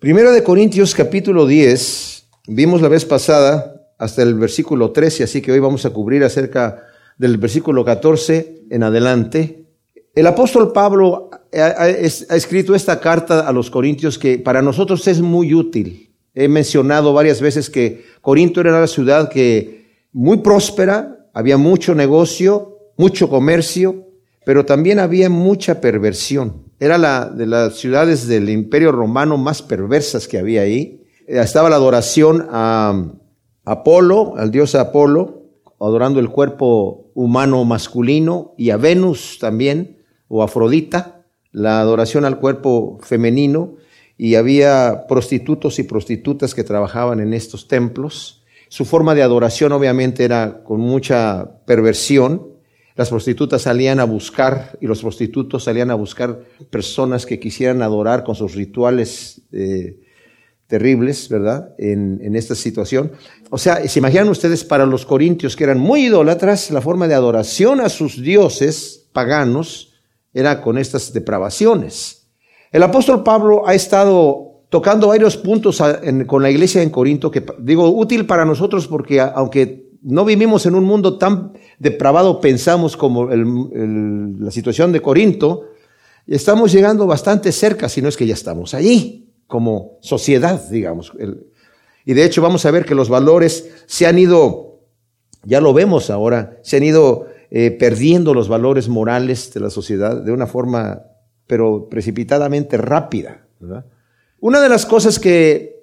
Primero de Corintios capítulo 10, vimos la vez pasada hasta el versículo 13, así que hoy vamos a cubrir acerca del versículo 14 en adelante. El apóstol Pablo ha, escrito esta carta a los Corintios que para nosotros es muy útil. He mencionado varias veces que Corinto era una ciudad que muy próspera, había mucho negocio, mucho comercio, pero también había mucha perversión. Era la de las ciudades del imperio romano más perversas que había ahí. Eh, estaba la adoración a Apolo, al dios Apolo, adorando el cuerpo humano masculino, y a Venus también, o Afrodita, la adoración al cuerpo femenino, y había prostitutos y prostitutas que trabajaban en estos templos. Su forma de adoración obviamente era con mucha perversión, las prostitutas salían a buscar y los prostitutos salían a buscar personas que quisieran adorar con sus rituales eh, terribles, ¿verdad? En, esta situación. O sea, se imaginan ustedes para los corintios que eran muy idólatras, la forma de adoración a sus dioses paganos era con estas depravaciones. El apóstol Pablo ha estado tocando varios puntos con la iglesia en Corinto que digo útil para nosotros porque aunque no vivimos en un mundo tan depravado, pensamos como la situación de Corinto, estamos llegando bastante cerca, si no es que ya estamos allí, como sociedad, digamos. y de hecho vamos a ver que los valores se han ido, ya lo vemos ahora, se han ido eh, perdiendo los valores morales de la sociedad de una forma, pero precipitadamente rápida. Una de las cosas que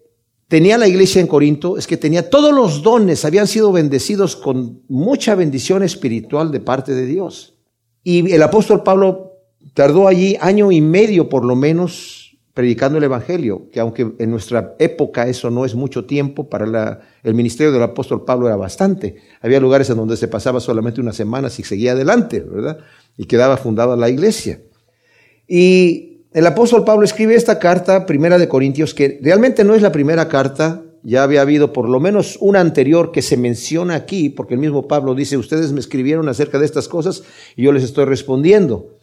tenía la iglesia en Corinto es que tenía todos los dones, habían sido bendecidos con mucha bendición espiritual de parte de Dios. Y el apóstol Pablo tardó allí año y medio por lo menos predicando el Evangelio, que aunque en nuestra época eso no es mucho tiempo, para el ministerio del apóstol Pablo era bastante. Había lugares en donde se pasaba solamente unas semanas y seguía adelante, ¿verdad? Y quedaba fundada la iglesia. Y el apóstol Pablo escribe esta carta, primera de Corintios, que realmente no es la primera carta, ya había habido por lo menos una anterior que se menciona aquí, porque el mismo Pablo dice, ustedes me escribieron acerca de estas cosas y yo les estoy respondiendo.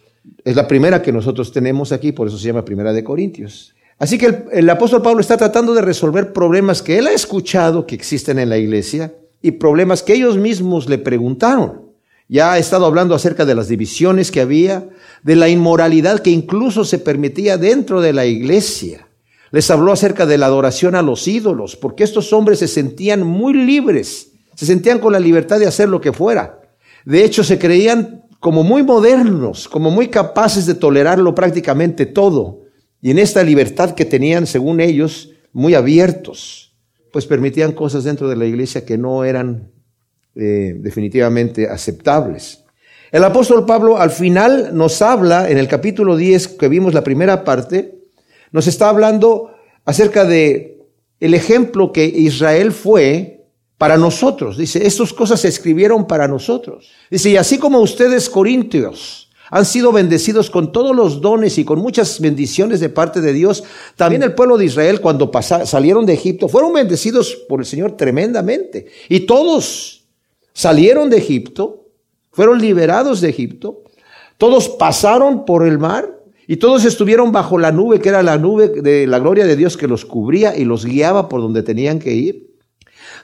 Es la primera que nosotros tenemos aquí, por eso se llama primera de Corintios. Así que el, apóstol Pablo está tratando de resolver problemas que él ha escuchado que existen en la iglesia y problemas que ellos mismos le preguntaron. Ya ha estado hablando acerca de las divisiones que había, de la inmoralidad que incluso se permitía dentro de la iglesia. Les habló acerca de la adoración a los ídolos, porque estos hombres se sentían muy libres, se sentían con la libertad de hacer lo que fuera. De hecho, se creían como muy modernos, como muy capaces de tolerarlo prácticamente todo. Y en esta libertad que tenían, según ellos, muy abiertos, pues permitían cosas dentro de la iglesia que no eran eh, definitivamente aceptables. El apóstol Pablo al final nos habla, en el capítulo 10 que vimos la primera parte, nos está hablando acerca de el ejemplo que Israel fue para nosotros. Dice, estas cosas se escribieron para nosotros. Dice, y así como ustedes, corintios, han sido bendecidos con todos los dones y con muchas bendiciones de parte de Dios. También el pueblo de Israel, cuando salieron de Egipto, fueron bendecidos por el Señor tremendamente. Y todos salieron de Egipto fueron liberados de Egipto, todos pasaron por el mar y todos estuvieron bajo la nube, que era la nube de la gloria de Dios que los cubría y los guiaba por donde tenían que ir.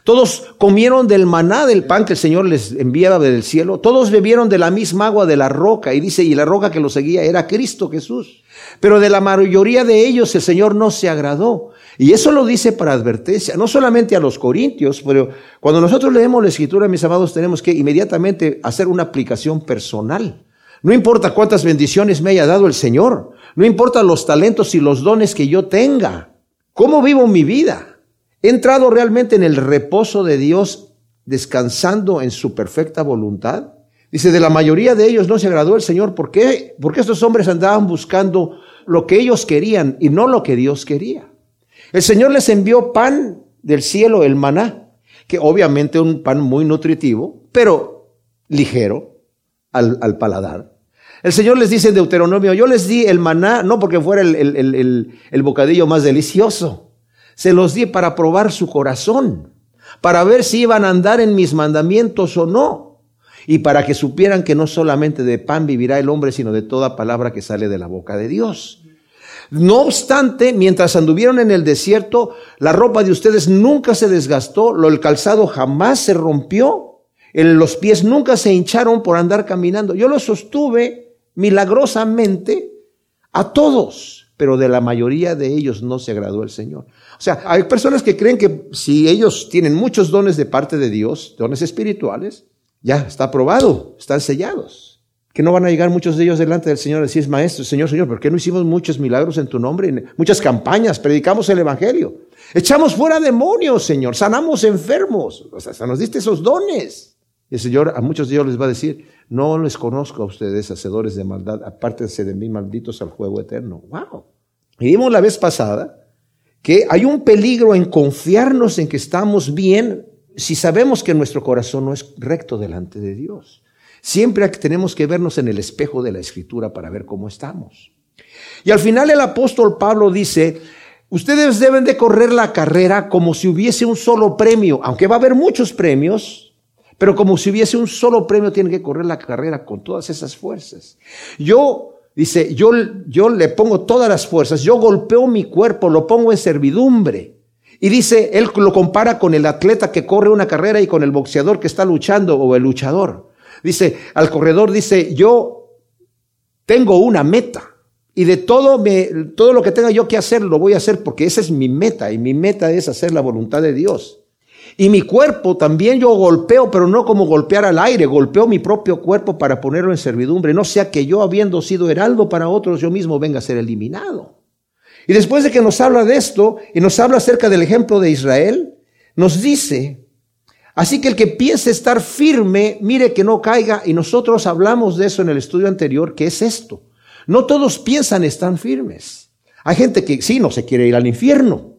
Todos comieron del maná, del pan que el Señor les enviaba del cielo. Todos bebieron de la misma agua de la roca. Y dice, y la roca que los seguía era Cristo Jesús. Pero de la mayoría de ellos el Señor no se agradó. Y eso lo dice para advertencia, no solamente a los corintios, pero cuando nosotros leemos la escritura, mis amados, tenemos que inmediatamente hacer una aplicación personal. No importa cuántas bendiciones me haya dado el Señor, no importa los talentos y los dones que yo tenga, cómo vivo mi vida. He entrado realmente en el reposo de Dios, descansando en su perfecta voluntad. Dice, de la mayoría de ellos no se agradó el Señor. ¿Por qué? Porque estos hombres andaban buscando lo que ellos querían y no lo que Dios quería. El Señor les envió pan del cielo, el maná, que obviamente un pan muy nutritivo, pero ligero al, paladar. El Señor les dice en Deuteronomio, yo les di el maná no porque fuera el, el, bocadillo más delicioso, se los di para probar su corazón, para ver si iban a andar en mis mandamientos o no, y para que supieran que no solamente de pan vivirá el hombre, sino de toda palabra que sale de la boca de Dios. No obstante, mientras anduvieron en el desierto, la ropa de ustedes nunca se desgastó, lo, el calzado jamás se rompió, los pies nunca se hincharon por andar caminando. Yo lo sostuve milagrosamente a todos, pero de la mayoría de ellos no se agradó el Señor. O sea, hay personas que creen que si ellos tienen muchos dones de parte de Dios, dones espirituales, ya está aprobado, están sellados que no van a llegar muchos de ellos delante del Señor y decir, maestro, Señor, Señor, ¿por qué no hicimos muchos milagros en tu nombre? Muchas campañas, predicamos el Evangelio. Echamos fuera demonios, Señor, sanamos enfermos. O sea, nos diste esos dones. Y el Señor a muchos de ellos les va a decir, no les conozco a ustedes, hacedores de maldad, apártense de mí, malditos al juego eterno. ¡Wow! Y vimos la vez pasada que hay un peligro en confiarnos en que estamos bien si sabemos que nuestro corazón no es recto delante de Dios. Siempre tenemos que vernos en el espejo de la escritura para ver cómo estamos. Y al final el apóstol Pablo dice, ustedes deben de correr la carrera como si hubiese un solo premio, aunque va a haber muchos premios, pero como si hubiese un solo premio, tienen que correr la carrera con todas esas fuerzas. Yo, dice, yo, yo le pongo todas las fuerzas, yo golpeo mi cuerpo, lo pongo en servidumbre. Y dice, él lo compara con el atleta que corre una carrera y con el boxeador que está luchando o el luchador. Dice, al corredor dice, yo tengo una meta. Y de todo, me, todo lo que tenga yo que hacer, lo voy a hacer porque esa es mi meta. Y mi meta es hacer la voluntad de Dios. Y mi cuerpo también yo golpeo, pero no como golpear al aire, golpeo mi propio cuerpo para ponerlo en servidumbre, no sea que yo habiendo sido heraldo para otros, yo mismo venga a ser eliminado. Y después de que nos habla de esto y nos habla acerca del ejemplo de Israel, nos dice Así que el que piense estar firme, mire que no caiga. Y nosotros hablamos de eso en el estudio anterior, que es esto. No todos piensan estar firmes. Hay gente que sí, no se quiere ir al infierno,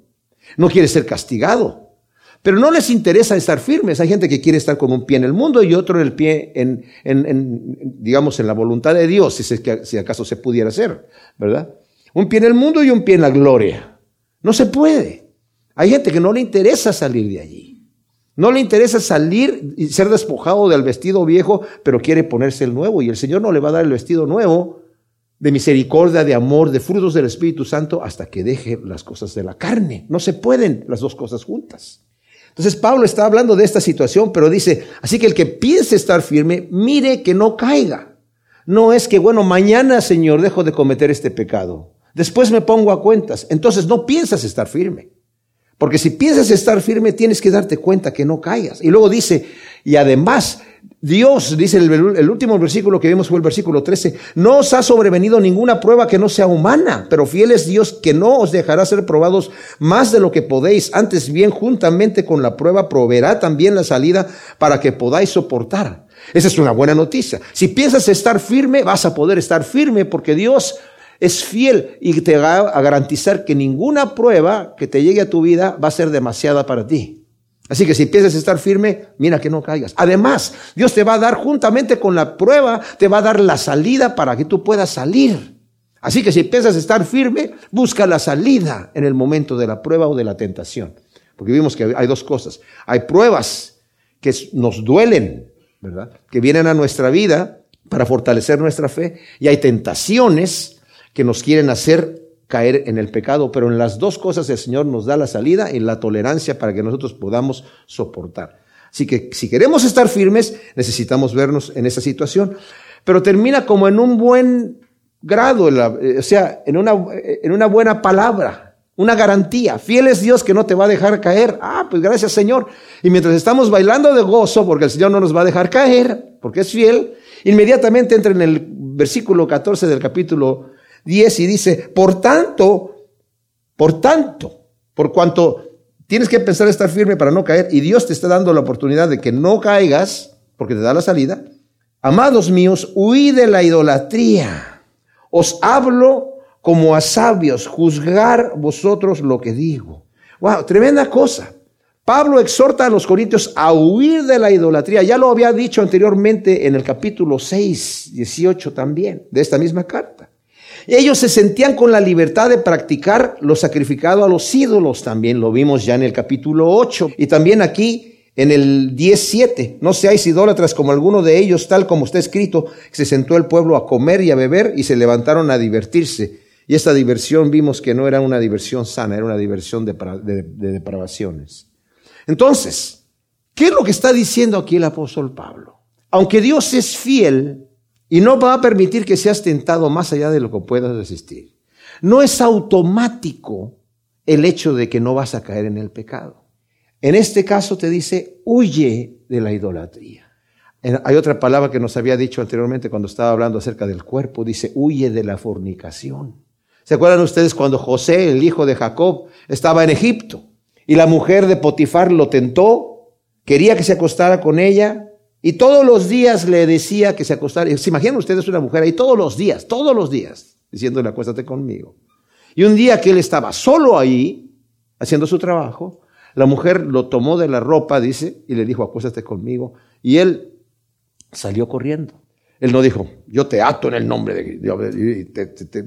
no quiere ser castigado, pero no les interesa estar firmes. Hay gente que quiere estar con un pie en el mundo y otro en el pie en, digamos, en la voluntad de Dios, si, si acaso se pudiera hacer, ¿verdad? Un pie en el mundo y un pie en la gloria. No se puede. Hay gente que no le interesa salir de allí. No le interesa salir y ser despojado del vestido viejo, pero quiere ponerse el nuevo. Y el Señor no le va a dar el vestido nuevo de misericordia, de amor, de frutos del Espíritu Santo hasta que deje las cosas de la carne. No se pueden las dos cosas juntas. Entonces Pablo está hablando de esta situación, pero dice, así que el que piense estar firme, mire que no caiga. No es que, bueno, mañana, Señor, dejo de cometer este pecado. Después me pongo a cuentas. Entonces no piensas estar firme. Porque si piensas estar firme, tienes que darte cuenta que no caigas. Y luego dice, y además, Dios, dice el, el, último versículo que vimos fue el versículo 13, no os ha sobrevenido ninguna prueba que no sea humana, pero fiel es Dios que no os dejará ser probados más de lo que podéis. Antes bien, juntamente con la prueba, proveerá también la salida para que podáis soportar. Esa es una buena noticia. Si piensas estar firme, vas a poder estar firme porque Dios es fiel y te va a garantizar que ninguna prueba que te llegue a tu vida va a ser demasiada para ti. Así que si piensas estar firme, mira que no caigas. Además, Dios te va a dar juntamente con la prueba, te va a dar la salida para que tú puedas salir. Así que si piensas estar firme, busca la salida en el momento de la prueba o de la tentación. Porque vimos que hay dos cosas. Hay pruebas que nos duelen, ¿verdad? Que vienen a nuestra vida para fortalecer nuestra fe. Y hay tentaciones que nos quieren hacer caer en el pecado, pero en las dos cosas el Señor nos da la salida y la tolerancia para que nosotros podamos soportar. Así que si queremos estar firmes, necesitamos vernos en esa situación. Pero termina como en un buen grado, eh, o sea, en una, eh, en una buena palabra, una garantía. Fiel es Dios que no te va a dejar caer. Ah, pues gracias Señor. Y mientras estamos bailando de gozo, porque el Señor no nos va a dejar caer, porque es fiel, inmediatamente entra en el versículo 14 del capítulo 10 y dice, por tanto, por tanto, por cuanto tienes que pensar estar firme para no caer y Dios te está dando la oportunidad de que no caigas, porque te da la salida, amados míos, huid de la idolatría. Os hablo como a sabios, juzgar vosotros lo que digo. Wow, tremenda cosa. Pablo exhorta a los corintios a huir de la idolatría. Ya lo había dicho anteriormente en el capítulo 6, 18 también, de esta misma carta. Ellos se sentían con la libertad de practicar lo sacrificado a los ídolos también. Lo vimos ya en el capítulo 8 y también aquí en el 17. No seáis idólatras como alguno de ellos, tal como está escrito, se sentó el pueblo a comer y a beber y se levantaron a divertirse. Y esta diversión vimos que no era una diversión sana, era una diversión de, de depravaciones. Entonces, ¿qué es lo que está diciendo aquí el apóstol Pablo? Aunque Dios es fiel y no va a permitir que seas tentado más allá de lo que puedas resistir, no es automático el hecho de que no vas a caer en el pecado. En este caso te dice, huye de la idolatría. Hay otra palabra que nos había dicho anteriormente cuando estaba hablando acerca del cuerpo, dice, huye de la fornicación. ¿Se acuerdan ustedes cuando José, el hijo de Jacob, estaba en Egipto y la mujer de Potifar lo tentó, quería que se acostara con ella y todos los días le decía que se acostara? ¿Se imaginan ustedes una mujer ahí todos los días, todos los días, diciéndole acuéstate conmigo? Y un día que él estaba solo ahí, haciendo su trabajo, la mujer lo tomó de la ropa, dice, y le dijo, acuéstate conmigo. Y él salió corriendo. Él no dijo, yo te ato en el nombre de Dios.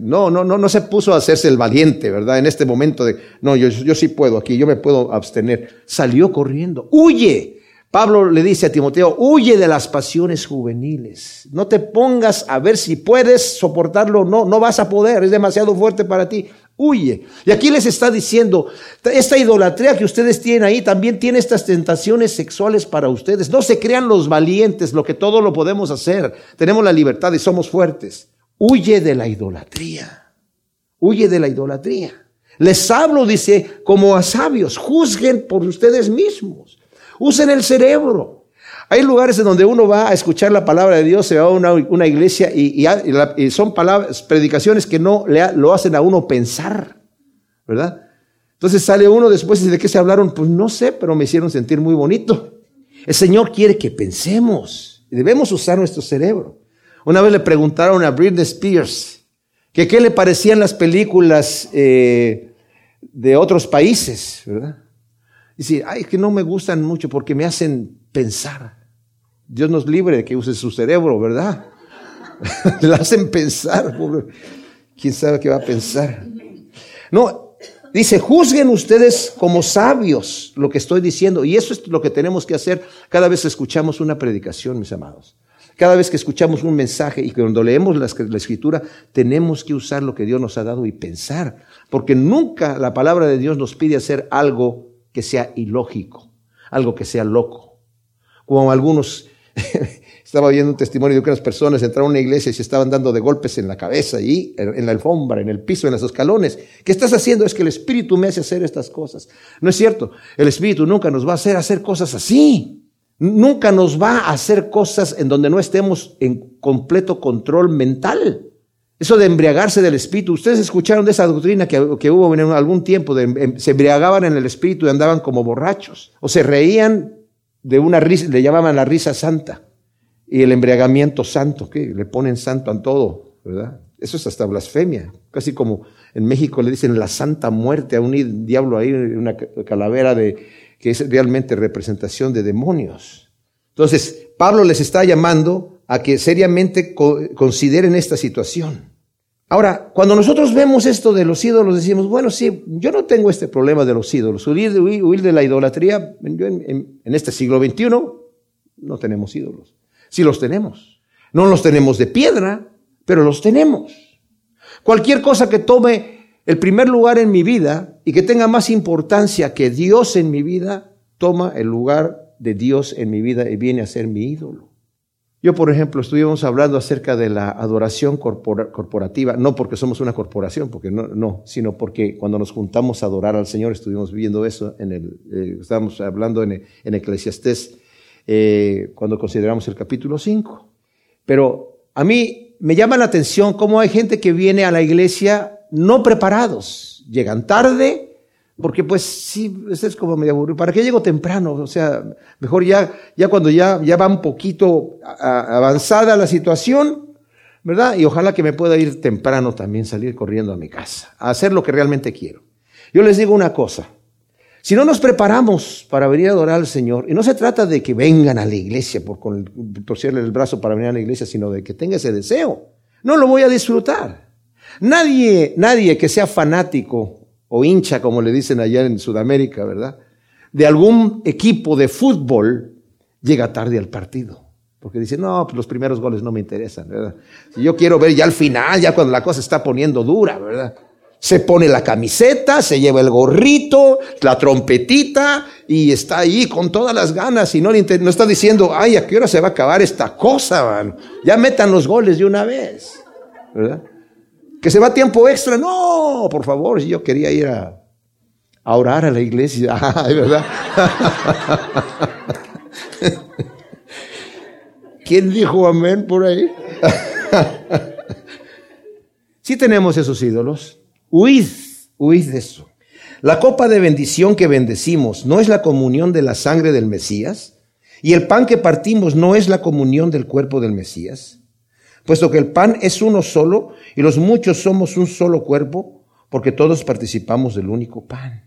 No, no, no, no se puso a hacerse el valiente, ¿verdad? En este momento de, no, yo, yo sí puedo aquí, yo me puedo abstener. Salió corriendo, huye. Pablo le dice a Timoteo, huye de las pasiones juveniles. No te pongas a ver si puedes soportarlo no, no vas a poder, es demasiado fuerte para ti huye. Y aquí les está diciendo, esta idolatría que ustedes tienen ahí también tiene estas tentaciones sexuales para ustedes. No se crean los valientes, lo que todo lo podemos hacer. Tenemos la libertad y somos fuertes. Huye de la idolatría. Huye de la idolatría. Les hablo, dice, como a sabios, juzguen por ustedes mismos. Usen el cerebro. Hay lugares en donde uno va a escuchar la palabra de Dios, se va a una, iglesia y, son palabras, predicaciones que no le, lo hacen a uno pensar, ¿verdad? Entonces sale uno después y de qué se hablaron, pues no sé, pero me hicieron sentir muy bonito. El Señor quiere que pensemos, debemos usar nuestro cerebro. Una vez le preguntaron a Britney Spears que qué le parecían las películas eh, de otros países, ¿verdad? Dice, ay, que no me gustan mucho porque me hacen pensar. Dios nos libre de que use su cerebro, ¿verdad? Le hacen pensar. ¿Quién sabe qué va a pensar? No, dice, juzguen ustedes como sabios lo que estoy diciendo. Y eso es lo que tenemos que hacer cada vez que escuchamos una predicación, mis amados. Cada vez que escuchamos un mensaje y cuando leemos la, la, escritura, tenemos que usar lo que Dios nos ha dado y pensar. Porque nunca la palabra de Dios nos pide hacer algo que sea ilógico, algo que sea loco como algunos, estaba viendo un testimonio de que unas personas entraron a una iglesia y se estaban dando de golpes en la cabeza y en la alfombra, en el piso, en los escalones. ¿Qué estás haciendo? Es que el Espíritu me hace hacer estas cosas. No es cierto, el Espíritu nunca nos va a hacer hacer cosas así. Nunca nos va a hacer cosas en donde no estemos en completo control mental. Eso de embriagarse del espíritu. Ustedes escucharon de esa doctrina que, hubo en algún tiempo, em, se embriagaban en el espíritu y andaban como borrachos. O se reían de una risa, le llamaban la risa santa y el embriagamiento santo, que le ponen santo a todo, ¿verdad? Eso es hasta blasfemia, casi como en México le dicen la santa muerte a un diablo ahí, una calavera de que es realmente representación de demonios. Entonces, Pablo les está llamando a que seriamente consideren esta situación. Ahora, cuando nosotros vemos esto de los ídolos, decimos, bueno, sí, yo no tengo este problema de los ídolos. Huir de, de la idolatría, en, en, este siglo XXI no tenemos ídolos. Sí los tenemos. No los tenemos de piedra, pero los tenemos. Cualquier cosa que tome el primer lugar en mi vida y que tenga más importancia que Dios en mi vida, toma el lugar de Dios en mi vida y viene a ser mi ídolo. Yo, por ejemplo, estuvimos hablando acerca de la adoración corporativa, no porque somos una corporación, porque no, no, sino porque cuando nos juntamos a adorar al Señor, estuvimos viendo eso en el, eh, estábamos hablando en, en eh, cuando consideramos el capítulo 5. Pero a mí me llama la atención cómo hay gente que viene a la iglesia no preparados, llegan tarde, porque pues sí, es como medio aburrido. ¿Para qué llego temprano? O sea, mejor ya, ya cuando ya, ya va un poquito avanzada la situación, ¿verdad? Y ojalá que me pueda ir temprano también, salir corriendo a mi casa, a hacer lo que realmente quiero. Yo les digo una cosa, si no nos preparamos para venir a adorar al Señor, y no se trata de que vengan a la iglesia por con torcerle el brazo para venir a la iglesia, sino de que tenga ese deseo, no lo voy a disfrutar. Nadie, nadie que sea fanático o hincha, como le dicen allá en Sudamérica, ¿verdad? De algún equipo de fútbol, llega tarde al partido. Porque dice, no, pues los primeros goles no me interesan, ¿verdad? Yo quiero ver ya al final, ya cuando la cosa está poniendo dura, ¿verdad? Se pone la camiseta, se lleva el gorrito, la trompetita y está ahí con todas las ganas y no, no está diciendo, ay, ¿a qué hora se va a acabar esta cosa? Man? Ya metan los goles de una vez, ¿verdad? Que se va tiempo extra, no, por favor, si yo quería ir a, orar a la iglesia, ¿verdad? ¿Quién dijo amén por ahí? Si tenemos esos ídolos, huid, huid de eso. La copa de bendición que bendecimos no es la comunión de la sangre del Mesías, y el pan que partimos no es la comunión del cuerpo del Mesías, puesto que el pan es uno solo y los muchos somos un solo cuerpo, porque todos participamos del único pan.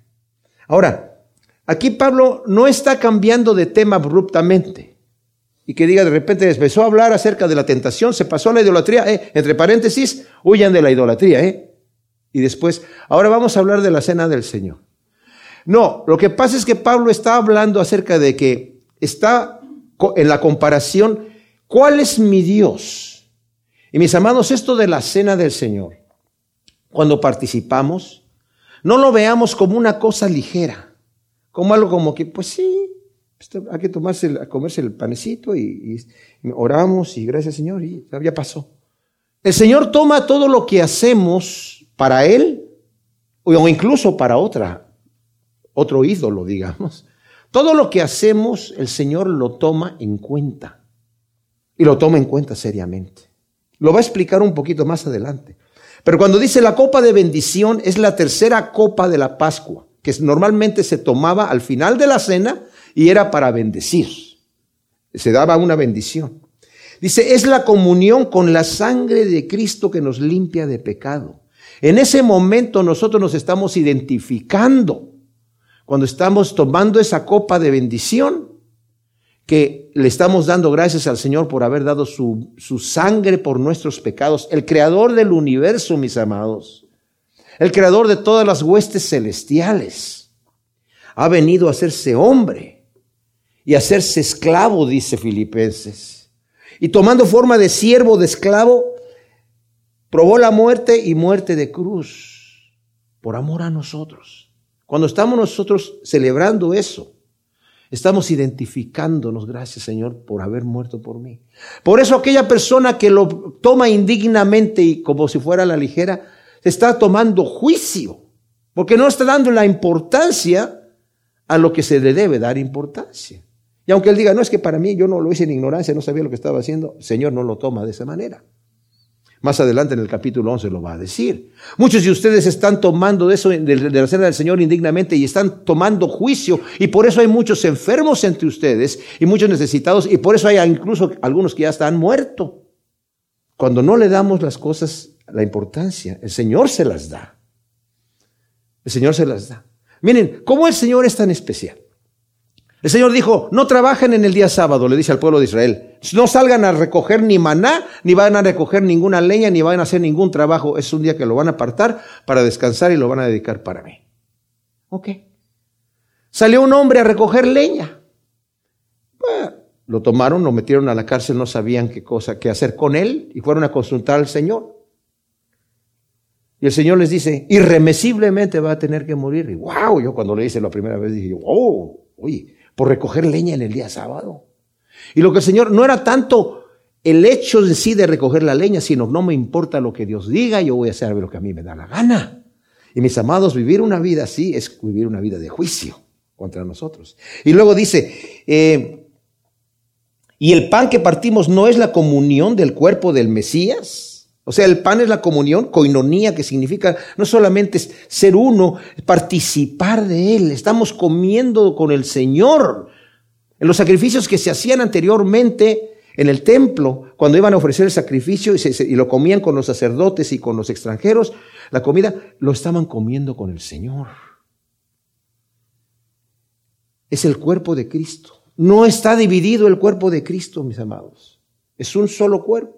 Ahora, aquí Pablo no está cambiando de tema abruptamente y que diga de repente empezó a hablar acerca de la tentación, se pasó a la idolatría, eh, entre paréntesis, huyan de la idolatría, eh. Y después, ahora vamos a hablar de la cena del Señor. No, lo que pasa es que Pablo está hablando acerca de que está en la comparación, ¿cuál es mi Dios? Y mis amados, esto de la cena del Señor, cuando participamos, no lo veamos como una cosa ligera, como algo como que, pues sí, hay que tomarse, comerse el panecito y, oramos y gracias Señor y ya pasó. El Señor toma todo lo que hacemos para Él o incluso para otra, otro ídolo, digamos. Todo lo que hacemos, el Señor lo toma en cuenta y lo toma en cuenta seriamente. Lo va a explicar un poquito más adelante. Pero cuando dice la copa de bendición es la tercera copa de la Pascua, que normalmente se tomaba al final de la cena y era para bendecir. Se daba una bendición. Dice, es la comunión con la sangre de Cristo que nos limpia de pecado. En ese momento nosotros nos estamos identificando cuando estamos tomando esa copa de bendición, que le estamos dando gracias al Señor por haber dado su, su, sangre por nuestros pecados, el creador del universo, mis amados, el creador de todas las huestes celestiales, ha venido a hacerse hombre y hacerse esclavo, dice Filipenses. Y tomando forma de siervo, de esclavo, probó la muerte y muerte de cruz por amor a nosotros. Cuando estamos nosotros celebrando eso, estamos identificándonos, gracias Señor, por haber muerto por mí. Por eso aquella persona que lo toma indignamente y como si fuera la ligera, está tomando juicio, porque no está dando la importancia a lo que se le debe dar importancia. Y aunque él diga, no es que para mí yo no lo hice en ignorancia, no sabía lo que estaba haciendo, el Señor no lo toma de esa manera. Más adelante en el capítulo 11 lo va a decir. Muchos de ustedes están tomando de eso, de, la cena del Señor indignamente y están tomando juicio. Y por eso hay muchos enfermos entre ustedes y muchos necesitados. Y por eso hay incluso algunos que ya están muertos. Cuando no le damos las cosas la importancia, el Señor se las da. El Señor se las da. Miren, ¿cómo el Señor es tan especial? El Señor dijo, no trabajen en el día sábado, le dice al pueblo de Israel. No salgan a recoger ni maná, ni van a recoger ninguna leña, ni van a hacer ningún trabajo. Es un día que lo van a apartar para descansar y lo van a dedicar para mí. Ok. Salió un hombre a recoger leña. lo tomaron, lo metieron a la cárcel, no sabían qué cosa, qué hacer con él y fueron a consultar al Señor. Y el Señor les dice, irremesiblemente va a tener que morir. Y wow, yo cuando le hice la primera vez dije, wow, oye, por recoger leña en el día sábado. Y lo que el Señor no era tanto el hecho en sí de recoger la leña, sino no me importa lo que Dios diga, yo voy a hacer lo que a mí me da la gana. Y mis amados, vivir una vida así es vivir una vida de juicio contra nosotros. Y luego dice, eh, y el pan que partimos no es la comunión del cuerpo del Mesías. O sea, el pan es la comunión, coinonía, que significa no solamente ser uno, participar de Él. Estamos comiendo con el Señor. En los sacrificios que se hacían anteriormente en el templo, cuando iban a ofrecer el sacrificio y, lo comían con los sacerdotes y con los extranjeros, la comida lo estaban comiendo con el Señor. Es el cuerpo de Cristo. No está dividido el cuerpo de Cristo, mis amados. Es un solo cuerpo.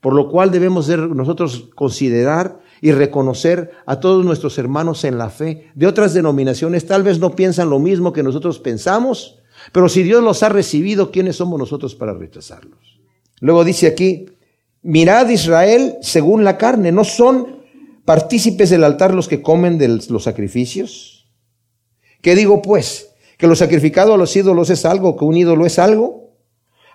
Por lo cual debemos nosotros considerar y reconocer a todos nuestros hermanos en la fe de otras denominaciones. Tal vez no piensan lo mismo que nosotros pensamos, Pero si Dios los ha recibido, ¿quiénes somos nosotros para rechazarlos? Luego dice aquí, mirad Israel según la carne, ¿no son partícipes del altar los que comen de los sacrificios? ¿Qué digo pues? ¿Que lo sacrificado a los ídolos es algo? ¿Que un ídolo es algo?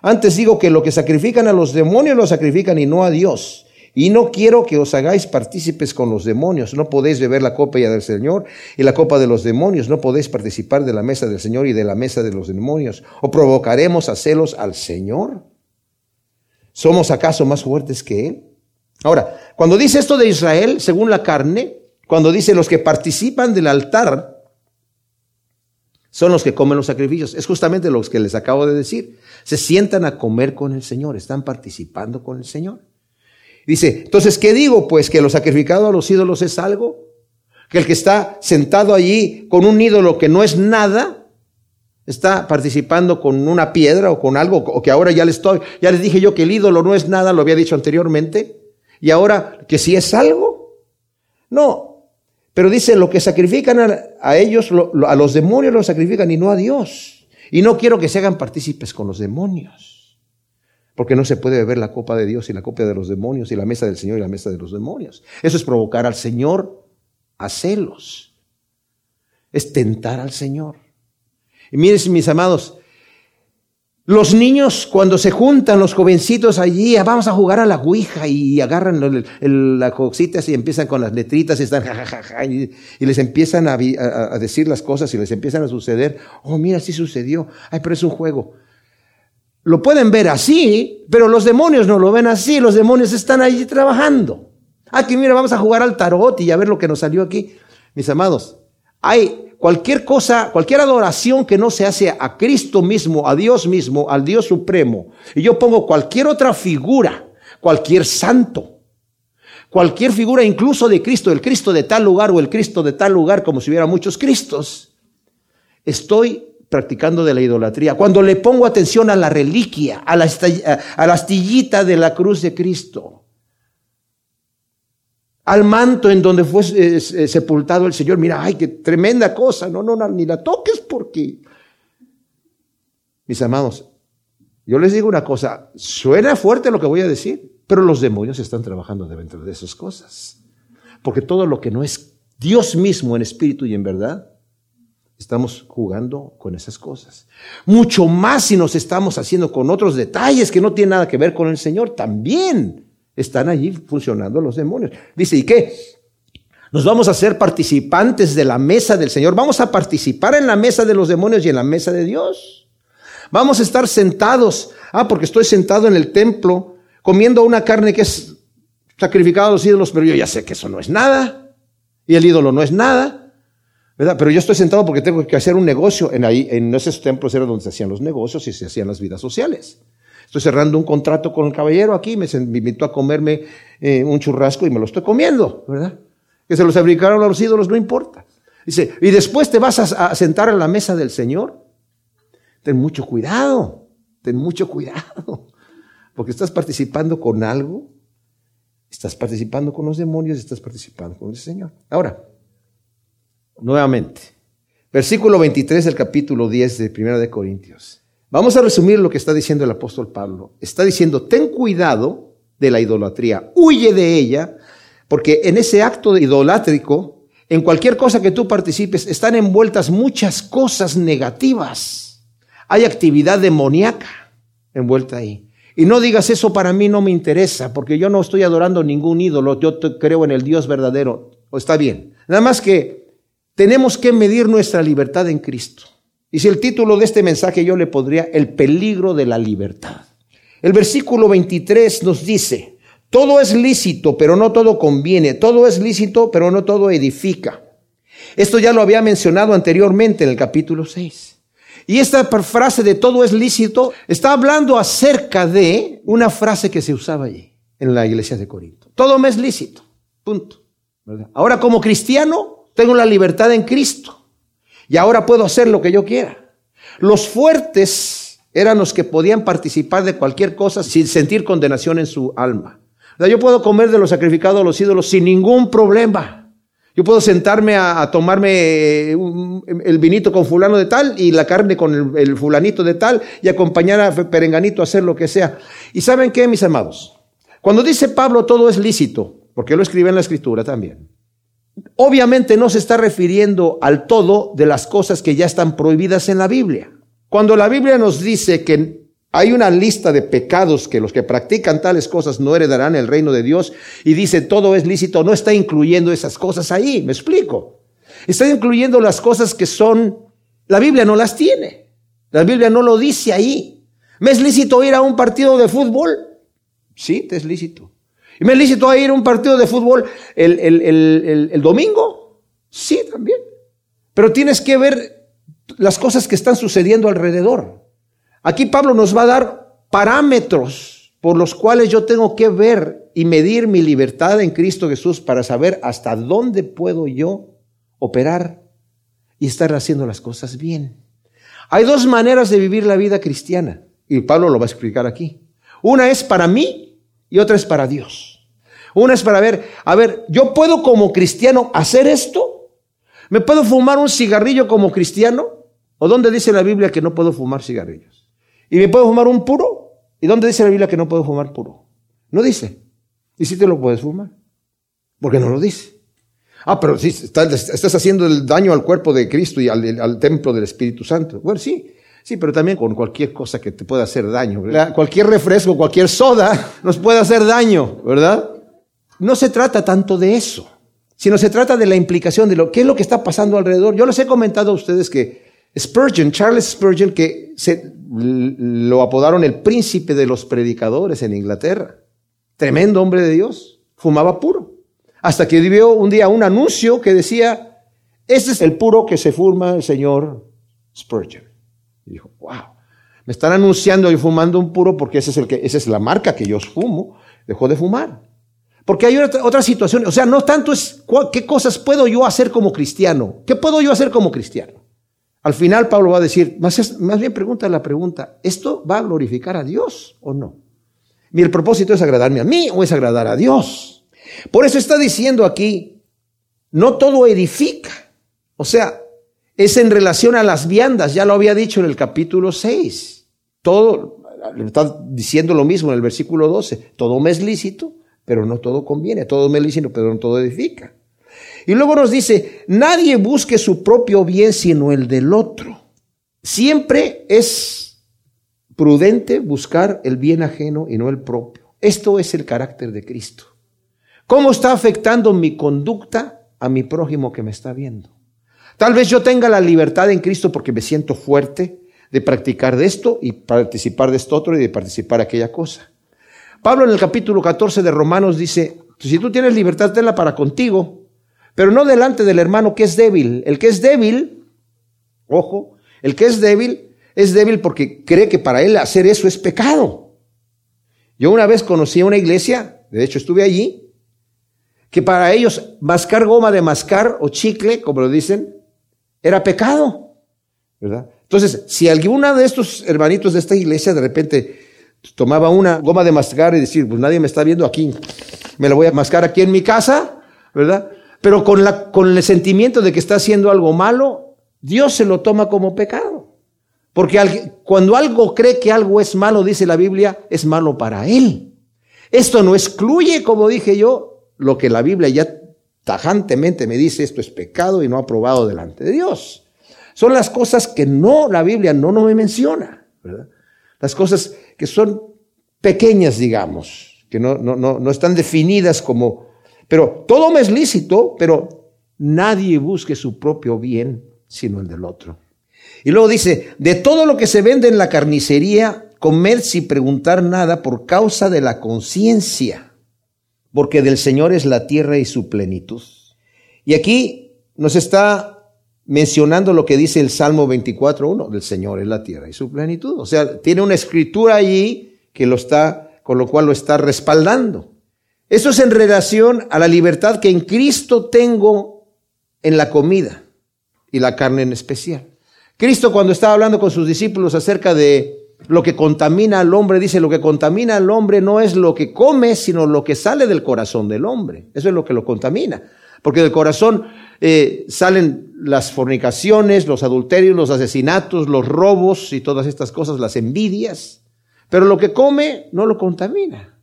Antes digo que lo que sacrifican a los demonios lo sacrifican y no a Dios. Y no quiero que os hagáis partícipes con los demonios. No podéis beber la copa ya del Señor y la copa de los demonios. No podéis participar de la mesa del Señor y de la mesa de los demonios. ¿O provocaremos a celos al Señor? ¿Somos acaso más fuertes que Él? Ahora, cuando dice esto de Israel, según la carne, cuando dice los que participan del altar, son los que comen los sacrificios. Es justamente lo que les acabo de decir. Se sientan a comer con el Señor, están participando con el Señor. Dice, entonces, ¿qué digo? Pues que lo sacrificado a los ídolos es algo. Que el que está sentado allí con un ídolo que no es nada, está participando con una piedra o con algo, o que ahora ya les estoy, ya les dije yo que el ídolo no es nada, lo había dicho anteriormente, y ahora que si es algo. No, pero dice, lo que sacrifican a, ellos, a los demonios lo sacrifican y no a Dios. Y no quiero que se hagan partícipes con los demonios. Porque no se puede beber la copa de Dios y la copa de los demonios y la mesa del Señor y la mesa de los demonios. Eso es provocar al Señor a celos. Es tentar al Señor. Y miren, mis amados, los niños cuando se juntan, los jovencitos allí, ah, vamos a jugar a la Ouija y agarran las cositas y empiezan con las letritas y están jajaja y, les empiezan a, a, decir las cosas y les empiezan a suceder. Oh, mira, sí sucedió. Ay, pero es un juego. Lo pueden ver así, pero los demonios no lo ven así, los demonios están allí trabajando. Aquí, mira, vamos a jugar al tarot y a ver lo que nos salió aquí. Mis amados, hay cualquier cosa, cualquier adoración que no se hace a Cristo mismo, a Dios mismo, al Dios supremo, y yo pongo cualquier otra figura, cualquier santo, cualquier figura incluso de Cristo, el Cristo de tal lugar o el Cristo de tal lugar, como si hubiera muchos Cristos, estoy practicando de la idolatría, cuando le pongo atención a la reliquia, a la, a la astillita de la cruz de Cristo, al manto en donde fue eh, eh, sepultado el Señor, mira, ay, qué tremenda cosa, no, no, no, ni la toques porque, mis amados, yo les digo una cosa, suena fuerte lo que voy a decir, pero los demonios están trabajando dentro de esas cosas, porque todo lo que no es Dios mismo en espíritu y en verdad, estamos jugando con esas cosas. Mucho más si nos estamos haciendo con otros detalles que no tienen nada que ver con el Señor, también están allí funcionando los demonios. Dice, ¿y qué? Nos vamos a hacer participantes de la mesa del Señor. Vamos a participar en la mesa de los demonios y en la mesa de Dios. Vamos a estar sentados. Ah, porque estoy sentado en el templo comiendo una carne que es sacrificada a los ídolos, pero yo ya sé que eso no es nada. Y el ídolo no es nada. Pero yo estoy sentado porque tengo que hacer un negocio. En, ahí, en esos templos era donde se hacían los negocios y se hacían las vidas sociales. Estoy cerrando un contrato con el caballero aquí, me, invitó a comerme eh, un churrasco y me lo estoy comiendo, ¿verdad? Que se los fabricaron a los ídolos, no importa. Dice, y después te vas a, sentar a la mesa del Señor. Ten mucho cuidado, ten mucho cuidado, porque estás participando con algo, estás participando con los demonios, estás participando con el Señor. Ahora, nuevamente. Versículo 23 del capítulo 10 de Primera de Corintios. Vamos a resumir lo que está diciendo el apóstol Pablo. Está diciendo, ten cuidado de la idolatría, huye de ella, porque en ese acto idolátrico, en cualquier cosa que tú participes, están envueltas muchas cosas negativas. Hay actividad demoníaca envuelta ahí. Y no digas eso para mí no me interesa, porque yo no estoy adorando ningún ídolo, yo creo en el Dios verdadero. O está bien. Nada más que tenemos que medir nuestra libertad en Cristo. Y si el título de este mensaje yo le pondría el peligro de la libertad. El versículo 23 nos dice, todo es lícito, pero no todo conviene. Todo es lícito, pero no todo edifica. Esto ya lo había mencionado anteriormente en el capítulo 6. Y esta frase de todo es lícito está hablando acerca de una frase que se usaba allí en la iglesia de Corinto. Todo me es lícito. Punto. Ahora como cristiano tengo la libertad en Cristo. Y ahora puedo hacer lo que yo quiera. Los fuertes eran los que podían participar de cualquier cosa sin sentir condenación en su alma. Yo puedo comer de lo sacrificado a los ídolos sin ningún problema. Yo puedo sentarme a, tomarme eh, el vinito con fulano de tal y la carne con el, fulanito de tal y acompañar a Perenganito a hacer lo que sea. ¿Y saben qué, mis amados? Cuando dice Pablo todo es lícito, porque lo escribe en la escritura también, obviamente no se está refiriendo al todo de las cosas que ya están prohibidas en la Biblia. Cuando la Biblia nos dice que hay una lista de pecados que los que practican tales cosas no heredarán el reino de Dios y dice todo es lícito, no está incluyendo esas cosas ahí, me explico. Está incluyendo las cosas que son, la Biblia no las tiene, la Biblia no lo dice ahí. ¿Me es lícito ir a un partido de fútbol? Sí, te es lícito. ¿Y me es lícito ir a un partido de fútbol el domingo? Sí, también. Pero tienes que ver las cosas que están sucediendo alrededor. Aquí Pablo nos va a dar parámetros por los cuales yo tengo que ver y medir mi libertad en Cristo Jesús para saber hasta dónde puedo yo operar y estar haciendo las cosas bien. Hay dos maneras de vivir la vida cristiana y Pablo lo va a explicar aquí. Una es para mí y otra es para Dios. Una es para ver, a ver, yo puedo como cristiano hacer esto. ¿Me puedo fumar un cigarrillo como cristiano? ¿O dónde dice la Biblia que no puedo fumar cigarrillos? ¿Y me puedo fumar un puro? ¿Y dónde dice la Biblia que no puedo fumar puro? No dice. ¿Y si te lo puedes fumar? Porque no lo dice. Ah, pero si estás, haciendo el daño al cuerpo de Cristo y al, templo del Espíritu Santo. Bueno, sí, sí, pero también con cualquier cosa que te pueda hacer daño. Cualquier refresco, cualquier soda nos puede hacer daño, ¿verdad? No se trata tanto de eso, sino se trata de la implicación de lo que es lo que está pasando alrededor. Yo les he comentado a ustedes que Spurgeon, Charles Spurgeon, que se, lo apodaron el príncipe de los predicadores en Inglaterra. Tremendo hombre de Dios. Fumaba puro. Hasta que vio un día un anuncio que decía, este es el puro que se fuma el señor Spurgeon. Y dijo, wow, me están anunciando y fumando un puro porque ese es el que, esa es la marca que yo fumo. Dejó de fumar. Porque hay otra, otra situación. O sea, no tanto es qué cosas puedo yo hacer como cristiano. ¿Qué puedo yo hacer como cristiano? Al final Pablo va a decir, más, más bien pregunta la pregunta, ¿esto va a glorificar a Dios o no? ¿Y el propósito es agradarme a mí o es agradar a Dios? Por eso está diciendo aquí, no todo edifica. O sea, es en relación a las viandas, ya lo había dicho en el capítulo 6. Todo, está diciendo lo mismo en el versículo 12, todo me es lícito, pero no todo conviene, todo me es lícito, pero no todo edifica. Y luego nos dice, nadie busque su propio bien sino el del otro. Siempre es prudente buscar el bien ajeno y no el propio. Esto es el carácter de Cristo. ¿Cómo está afectando mi conducta a mi prójimo que me está viendo? Tal vez yo tenga la libertad en Cristo porque me siento fuerte de practicar de esto y participar de esto otro y de participar de aquella cosa. Pablo en el capítulo 14 de Romanos dice, si tú tienes libertad, tenla para contigo, pero no delante del hermano que es débil. El que es débil, ojo, el que es débil es débil porque cree que para él hacer eso es pecado. Yo una vez conocí a una iglesia, de hecho estuve allí, que para ellos mascar goma de mascar o chicle, como lo dicen, era pecado. ¿verdad? Entonces, si alguna de estos hermanitos de esta iglesia de repente tomaba una goma de mascar y decir, pues nadie me está viendo aquí, me la voy a mascar aquí en mi casa, ¿verdad? pero con, la, con el sentimiento de que está haciendo algo malo, Dios se lo toma como pecado. Porque cuando algo cree que algo es malo, dice la Biblia, es malo para él. Esto no excluye, como dije yo, lo que la Biblia ya tajantemente me dice, esto es pecado y no aprobado delante de Dios. Son las cosas que no, la Biblia no, no me menciona. Las cosas que son pequeñas, digamos, que no, no, no, no están definidas como pero todo me es lícito, pero nadie busque su propio bien sino el del otro. Y luego dice, de todo lo que se vende en la carnicería, comer sin preguntar nada por causa de la conciencia, porque del Señor es la tierra y su plenitud. Y aquí nos está mencionando lo que dice el Salmo 24.1, del Señor es la tierra y su plenitud. O sea, tiene una escritura allí que lo está, con lo cual lo está respaldando. Eso es en relación a la libertad que en Cristo tengo en la comida y la carne en especial. Cristo cuando estaba hablando con sus discípulos acerca de lo que contamina al hombre, dice, lo que contamina al hombre no es lo que come, sino lo que sale del corazón del hombre. Eso es lo que lo contamina. Porque del corazón eh, salen las fornicaciones, los adulterios, los asesinatos, los robos y todas estas cosas, las envidias. Pero lo que come no lo contamina.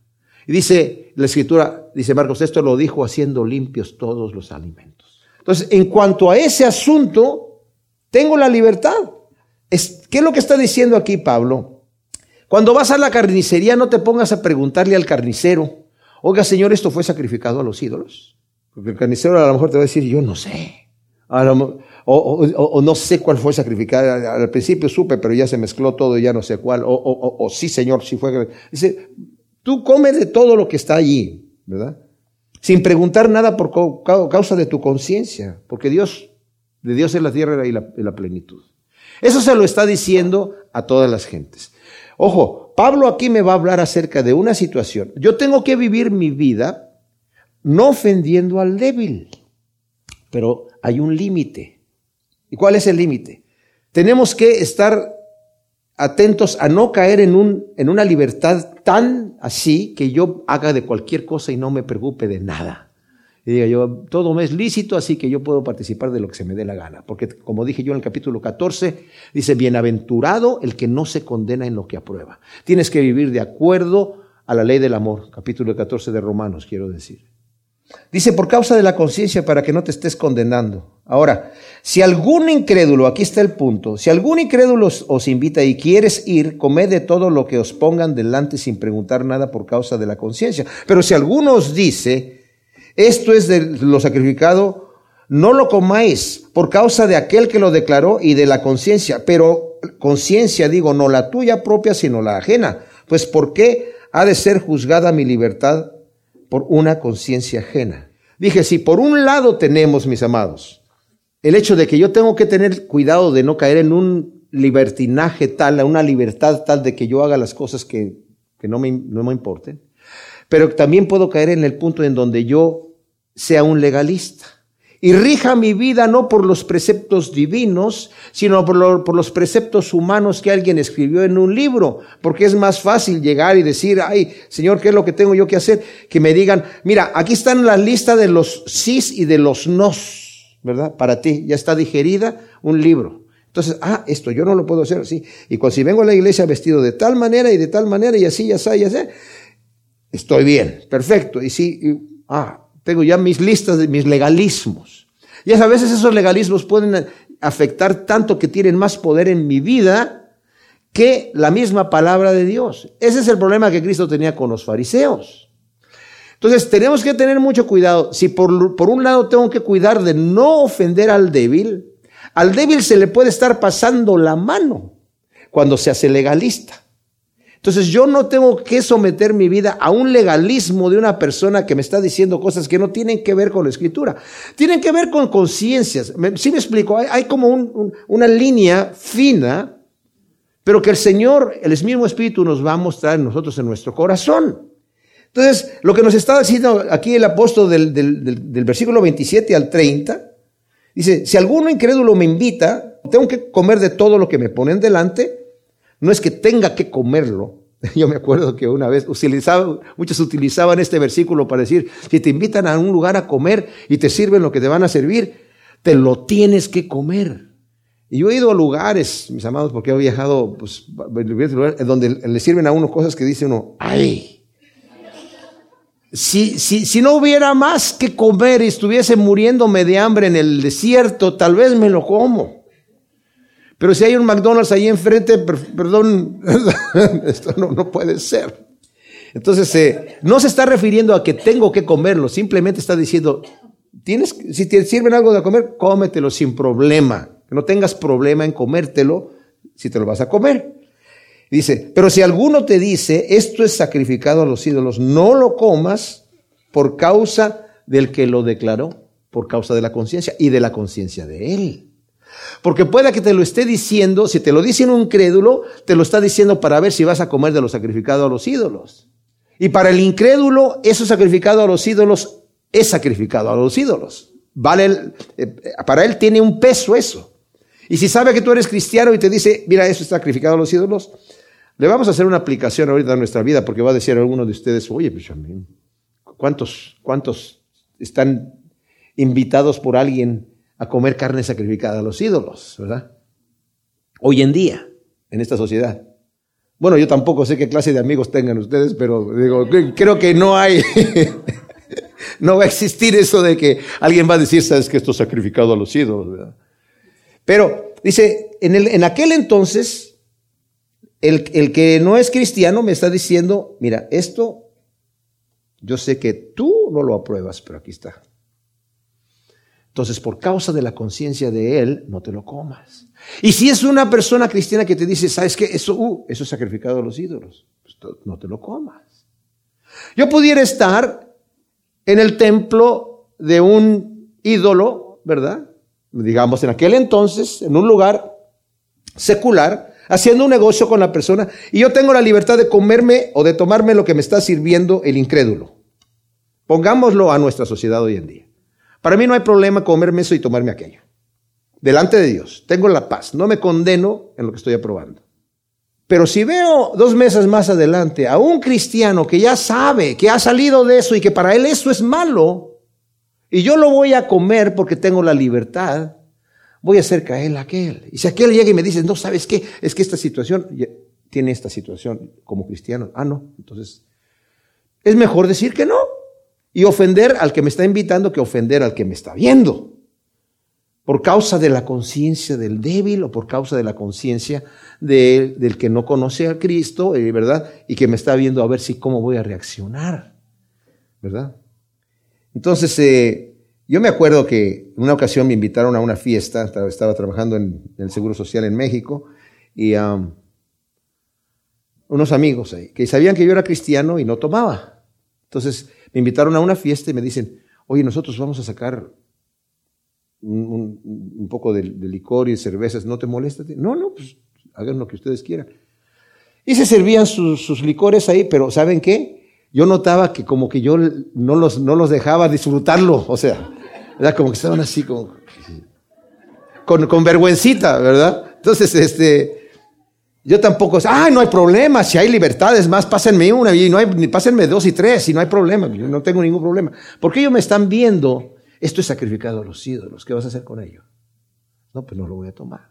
Y dice la escritura, dice Marcos, esto lo dijo haciendo limpios todos los alimentos. Entonces, en cuanto a ese asunto, tengo la libertad. ¿Qué es lo que está diciendo aquí Pablo? Cuando vas a la carnicería, no te pongas a preguntarle al carnicero, oiga Señor, ¿esto fue sacrificado a los ídolos? Porque el carnicero a lo mejor te va a decir, yo no sé. o, no sé cuál fue sacrificado. Al principio supe, pero ya se mezcló todo ya no sé cuál. O, sí, Señor, sí fue. Dice, tú comes de todo lo que está allí, ¿verdad? Sin preguntar nada por causa de tu conciencia, porque Dios, de Dios es la tierra y y la plenitud. Eso se lo está diciendo a todas las gentes. Ojo, Pablo aquí me va a hablar acerca de una situación. Yo tengo que vivir mi vida no ofendiendo al débil. Pero hay un límite. ¿Y cuál es el límite? Tenemos que estar atentos a no caer en, un, en una libertad tan así que yo haga de cualquier cosa y no me preocupe de nada. Y diga yo, todo me es lícito, así que yo puedo participar de lo que se me dé la gana. Porque como dije yo en el capítulo 14, dice, bienaventurado el que no se condena en lo que aprueba. Tienes que vivir de acuerdo a la ley del amor, capítulo 14 de Romanos, quiero decir. Dice, por causa de la conciencia para que no te estés condenando. Ahora, si algún incrédulo, aquí está el punto, si algún incrédulo os, invita y quieres ir, comed de todo lo que os pongan delante sin preguntar nada por causa de la conciencia. Pero si alguno os dice, esto es de lo sacrificado, no lo comáis por causa de aquel que lo declaró y de la conciencia. Pero conciencia, digo, no la tuya propia, sino la ajena. Pues ¿por qué ha de ser juzgada mi libertad por una conciencia ajena. Dije, si por un lado tenemos, mis amados, el hecho de que yo tengo que tener cuidado de no caer en un libertinaje tal, a una libertad tal de que yo haga las cosas que, no, me, no me importen, pero también puedo caer en el punto en donde yo sea un legalista y rija mi vida no por los preceptos divinos, sino por, los preceptos humanos que alguien escribió en un libro, porque es más fácil llegar y decir, ay, Señor, ¿qué es lo que tengo yo que hacer? Que me digan, mira, aquí están la lista de los sís y de los nos, ¿verdad? Para ti, ya está digerida un libro. Entonces, ah, esto yo no lo puedo hacer así. Y cuando si vengo a la iglesia vestido de tal manera y de tal manera y así, ya está, ya sé, estoy bien, perfecto. Y sí, ah, tengo ya mis listas de mis legalismos. Y a veces esos legalismos pueden afectar tanto que tienen más poder en mi vida que la misma palabra de Dios. Ese es el problema que Cristo tenía con los fariseos. Entonces tenemos que tener mucho cuidado. Si por, por un lado tengo que cuidar de no ofender al débil, al débil se le puede estar pasando la mano cuando se hace legalista. Entonces yo no tengo que someter mi vida a un legalismo de una persona que me está diciendo cosas que no tienen que ver con la escritura. Tienen que ver con conciencias. ¿Sí me explico? Hay, como una línea fina, pero que el Señor, el mismo Espíritu nos va a mostrar en nosotros en nuestro corazón. Entonces, lo que nos está diciendo aquí el apóstol del, del versículo 27 al 30, dice, si alguno incrédulo me invita, tengo que comer de todo lo que me ponen delante, no es que tenga que comerlo. Yo me acuerdo que una vez muchos utilizaban este versículo para decir, si te invitan a un lugar a comer y te sirven lo que te van a servir, te lo tienes que comer. Y yo he ido a lugares, mis amados, porque he viajado, pues, donde le sirven a uno cosas que dice uno, ay, si, si, si no hubiera más que comer y estuviese muriéndome de hambre en el desierto, tal vez me lo como. Pero si hay un McDonald's ahí enfrente, perdón, esto no, puede ser. Entonces, eh, no se está refiriendo a que tengo que comerlo, simplemente está diciendo, tienes, si te sirven algo de comer, cómetelo sin problema. Que no tengas problema en comértelo si te lo vas a comer. Dice, pero si alguno te dice, esto es sacrificado a los ídolos, no lo comas por causa del que lo declaró, por causa de la conciencia y de la conciencia de él. Porque pueda que te lo esté diciendo, si te lo dice un crédulo, te lo está diciendo para ver si vas a comer de lo sacrificado a los ídolos. Y para el incrédulo, eso sacrificado a los ídolos es sacrificado a los ídolos. Vale, eh, para él tiene un peso eso. Y si sabe que tú eres cristiano y te dice, mira, eso es sacrificado a los ídolos, le vamos a hacer una aplicación ahorita a nuestra vida porque va a decir alguno de ustedes, oye, pues ¿cuántos, cuántos están invitados por alguien a comer carne sacrificada a los ídolos, ¿verdad? Hoy en día, en esta sociedad. Bueno, yo tampoco sé qué clase de amigos tengan ustedes, pero digo, creo que no hay, no va a existir eso de que alguien va a decir, sabes que esto es sacrificado a los ídolos, ¿verdad? Pero dice, en, el, en aquel entonces, el, el que no es cristiano me está diciendo, mira, esto yo sé que tú no lo apruebas, pero aquí está. Entonces, por causa de la conciencia de él, no te lo comas. Y si es una persona cristiana que te dice, ¿sabes qué? Eso, uh, eso es sacrificado a los ídolos, pues no te lo comas. Yo pudiera estar en el templo de un ídolo, ¿verdad? Digamos, en aquel entonces, en un lugar secular, haciendo un negocio con la persona, y yo tengo la libertad de comerme o de tomarme lo que me está sirviendo el incrédulo. Pongámoslo a nuestra sociedad hoy en día. Para mí no hay problema comerme eso y tomarme aquello. Delante de Dios, tengo la paz, no me condeno en lo que estoy aprobando. Pero si veo dos meses más adelante a un cristiano que ya sabe que ha salido de eso y que para él eso es malo, y yo lo voy a comer porque tengo la libertad, voy a hacer caer a aquel. Y si aquel llega y me dice, no, ¿sabes qué? Es que esta situación tiene esta situación como cristiano. Ah, no. Entonces, es mejor decir que no y ofender al que me está invitando que ofender al que me está viendo. Por causa de la conciencia del débil o por causa de la conciencia del que no conoce a Cristo, eh, ¿verdad? Y que me está viendo a ver si cómo voy a reaccionar, ¿verdad? Entonces, eh, yo me acuerdo que en una ocasión me invitaron a una fiesta, estaba, trabajando en, el Seguro Social en México, y unos amigos ahí, que sabían que yo era cristiano y no tomaba. Entonces, me invitaron a una fiesta y me dicen, oye, nosotros vamos a sacar un, poco de, licor y cervezas, ¿no te molesta? No, no, pues hagan lo que ustedes quieran. Y se servían sus, licores ahí, pero ¿saben qué? Yo notaba que como que yo no los, no los dejaba disfrutarlo, o sea, era como que estaban así como... Con, con vergüencita, ¿verdad? Entonces, este, yo tampoco, ah, no hay problema, si hay libertades más, pásenme una, y no hay, pásenme dos y tres, y no hay problema, yo no tengo ningún problema. Porque ellos me están viendo, esto es sacrificado a los ídolos, ¿qué vas a hacer con ello? No, pues no lo voy a tomar.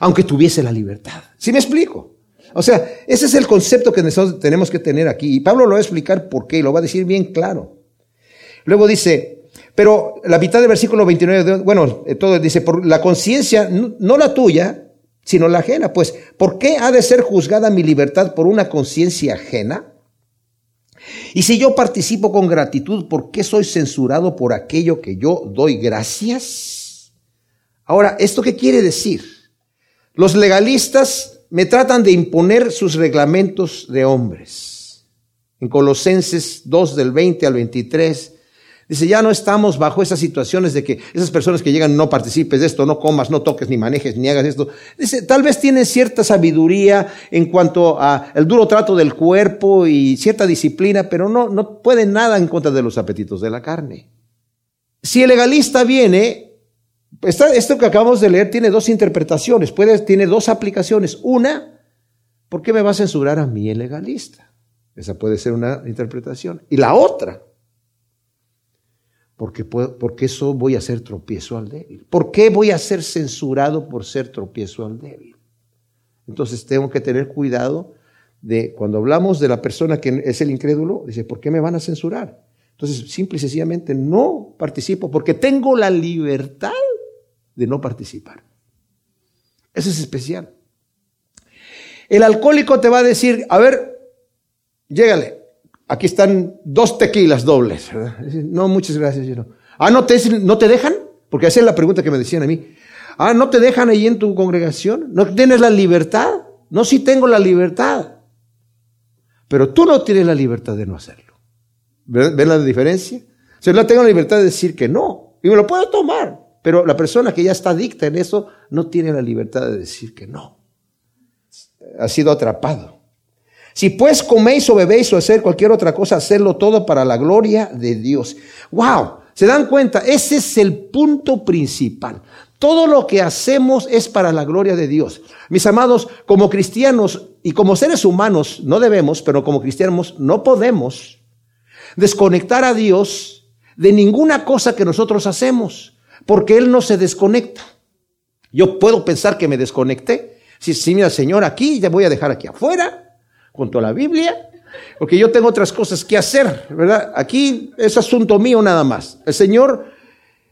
Aunque tuviese la libertad. ¿Sí me explico? O sea, ese es el concepto que nosotros tenemos que tener aquí. Y Pablo lo va a explicar por qué, lo va a decir bien claro. Luego dice, pero la mitad del versículo 29, bueno, eh, todo dice, por la conciencia, no la tuya, sino la ajena. Pues, ¿por qué ha de ser juzgada mi libertad por una conciencia ajena? Y si yo participo con gratitud, ¿por qué soy censurado por aquello que yo doy gracias? Ahora, ¿esto qué quiere decir? Los legalistas me tratan de imponer sus reglamentos de hombres. En Colosenses 2 del 20 al 23 Dice, ya no estamos bajo esas situaciones de que esas personas que llegan no participes de esto, no comas, no toques, ni manejes, ni hagas esto. Dice, tal vez tienen cierta sabiduría en cuanto a el duro trato del cuerpo y cierta disciplina, pero no, no pueden nada en contra de los apetitos de la carne. Si el legalista viene, esto que acabamos de leer tiene dos interpretaciones, puede, tiene dos aplicaciones. Una, ¿por qué me va a censurar a mí el legalista? Esa puede ser una interpretación. Y la otra, porque, porque eso voy a ser tropiezo al débil. ¿Por qué voy a ser censurado por ser tropiezo al débil? Entonces tengo que tener cuidado de cuando hablamos de la persona que es el incrédulo, dice, ¿por qué me van a censurar? Entonces, simple y sencillamente no participo porque tengo la libertad de no participar. Eso es especial. El alcohólico te va a decir, a ver, llégale, aquí están dos tequilas dobles. No, muchas gracias. Ah, ¿no te, ¿no te dejan? Porque esa es la pregunta que me decían a mí. Ah, ¿no te dejan ahí en tu congregación? ¿No tienes la libertad? No, sí tengo la libertad. Pero tú no tienes la libertad de no hacerlo. ¿Ven la diferencia? O sea, yo tengo la libertad de decir que no. Y me lo puedo tomar. Pero la persona que ya está adicta en eso no tiene la libertad de decir que no. Ha sido atrapado. Si pues coméis o bebéis o hacer cualquier otra cosa, hacerlo todo para la gloria de Dios. ¡Wow! ¿Se dan cuenta? Ese es el punto principal. Todo lo que hacemos es para la gloria de Dios. Mis amados, como cristianos y como seres humanos, no debemos, pero como cristianos no podemos desconectar a Dios de ninguna cosa que nosotros hacemos, porque Él no se desconecta. Yo puedo pensar que me desconecté. Si, si mira, Señor, aquí ya voy a dejar aquí afuera, junto a la Biblia, porque yo tengo otras cosas que hacer, ¿verdad? Aquí es asunto mío nada más. El Señor,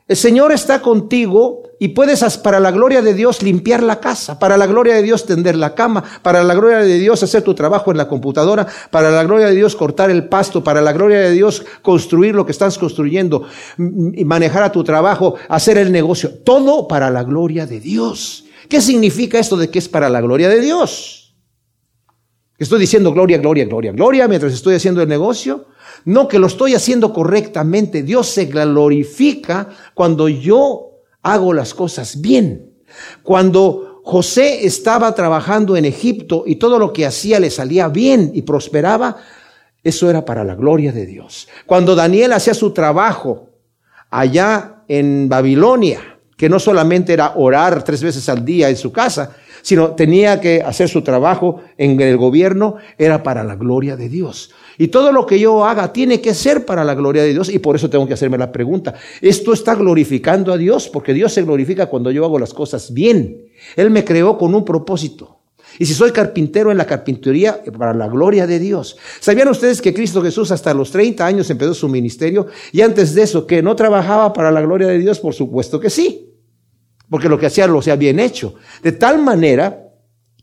el Señor está contigo y puedes para la gloria de Dios limpiar la casa, para la gloria de Dios tender la cama, para la gloria de Dios hacer tu trabajo en la computadora, para la gloria de Dios cortar el pasto, para la gloria de Dios construir lo que estás construyendo y manejar a tu trabajo, hacer el negocio, todo para la gloria de Dios. ¿Qué significa esto de que es para la gloria de Dios? Estoy diciendo gloria, gloria, gloria, gloria mientras estoy haciendo el negocio. No, que lo estoy haciendo correctamente. Dios se glorifica cuando yo hago las cosas bien. Cuando José estaba trabajando en Egipto y todo lo que hacía le salía bien y prosperaba, eso era para la gloria de Dios. Cuando Daniel hacía su trabajo allá en Babilonia, que no solamente era orar tres veces al día en su casa, sino tenía que hacer su trabajo en el gobierno, era para la gloria de Dios. Y todo lo que yo haga tiene que ser para la gloria de Dios y por eso tengo que hacerme la pregunta, ¿esto está glorificando a Dios? Porque Dios se glorifica cuando yo hago las cosas bien. Él me creó con un propósito. Y si soy carpintero en la carpintería, para la gloria de Dios. ¿Sabían ustedes que Cristo Jesús hasta los 30 años empezó su ministerio? Y antes de eso, que no trabajaba para la gloria de Dios, por supuesto que sí porque lo que hacía lo hacía bien hecho. De tal manera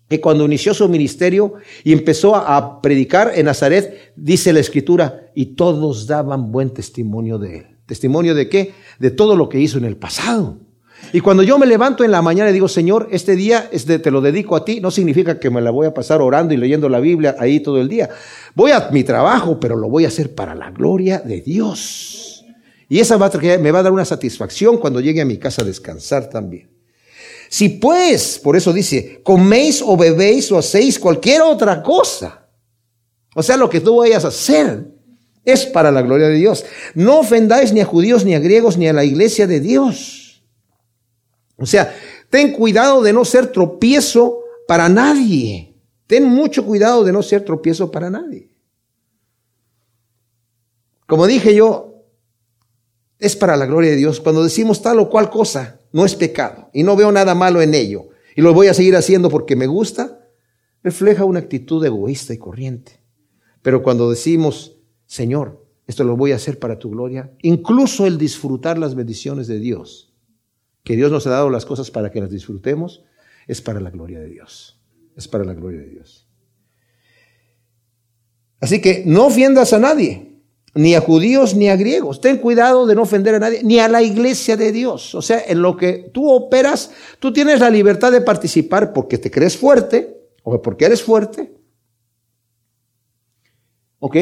que cuando inició su ministerio y empezó a predicar en Nazaret, dice la escritura, y todos daban buen testimonio de él. ¿Testimonio de qué? De todo lo que hizo en el pasado. Y cuando yo me levanto en la mañana y digo, Señor, este día te lo dedico a ti, no significa que me la voy a pasar orando y leyendo la Biblia ahí todo el día. Voy a mi trabajo, pero lo voy a hacer para la gloria de Dios. Y esa me va a dar una satisfacción cuando llegue a mi casa a descansar también. Si pues, por eso dice, coméis o bebéis o hacéis cualquier otra cosa, o sea, lo que tú vayas a hacer, es para la gloria de Dios. No ofendáis ni a judíos, ni a griegos, ni a la iglesia de Dios. O sea, ten cuidado de no ser tropiezo para nadie. Ten mucho cuidado de no ser tropiezo para nadie. Como dije yo, es para la gloria de Dios. Cuando decimos tal o cual cosa, no es pecado y no veo nada malo en ello y lo voy a seguir haciendo porque me gusta, refleja una actitud egoísta y corriente. Pero cuando decimos, Señor, esto lo voy a hacer para tu gloria, incluso el disfrutar las bendiciones de Dios, que Dios nos ha dado las cosas para que las disfrutemos, es para la gloria de Dios. Es para la gloria de Dios. Así que no ofendas a nadie ni a judíos ni a griegos. Ten cuidado de no ofender a nadie, ni a la iglesia de Dios. O sea, en lo que tú operas, tú tienes la libertad de participar porque te crees fuerte o porque eres fuerte. ¿Ok?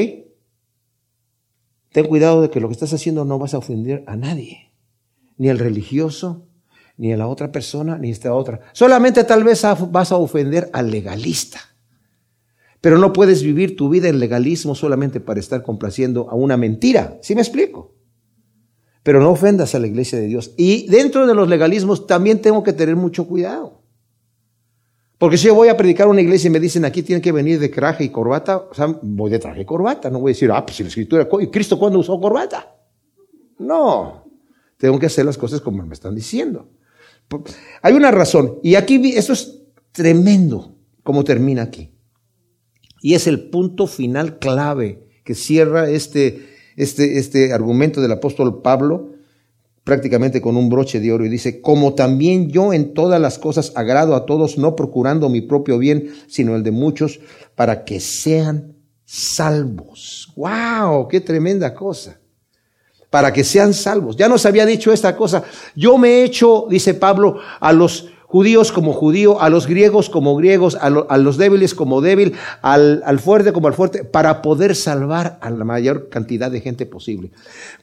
Ten cuidado de que lo que estás haciendo no vas a ofender a nadie, ni al religioso, ni a la otra persona, ni a esta otra. Solamente tal vez vas a ofender al legalista. Pero no puedes vivir tu vida en legalismo solamente para estar complaciendo a una mentira. ¿Sí me explico? Pero no ofendas a la iglesia de Dios. Y dentro de los legalismos también tengo que tener mucho cuidado. Porque si yo voy a predicar a una iglesia y me dicen aquí tiene que venir de traje y corbata, o sea, voy de traje y corbata. No voy a decir, ah, pues si la escritura, ¿y Cristo cuándo usó corbata? No. Tengo que hacer las cosas como me están diciendo. Hay una razón. Y aquí, esto es tremendo como termina aquí. Y es el punto final clave que cierra este, este, este argumento del apóstol Pablo prácticamente con un broche de oro y dice, como también yo en todas las cosas agrado a todos, no procurando mi propio bien, sino el de muchos, para que sean salvos. ¡Wow! ¡Qué tremenda cosa! Para que sean salvos. Ya nos había dicho esta cosa. Yo me he hecho, dice Pablo, a los judíos como judío, a los griegos como griegos, a, los débiles como débil, al, al, fuerte como al fuerte, para poder salvar a la mayor cantidad de gente posible.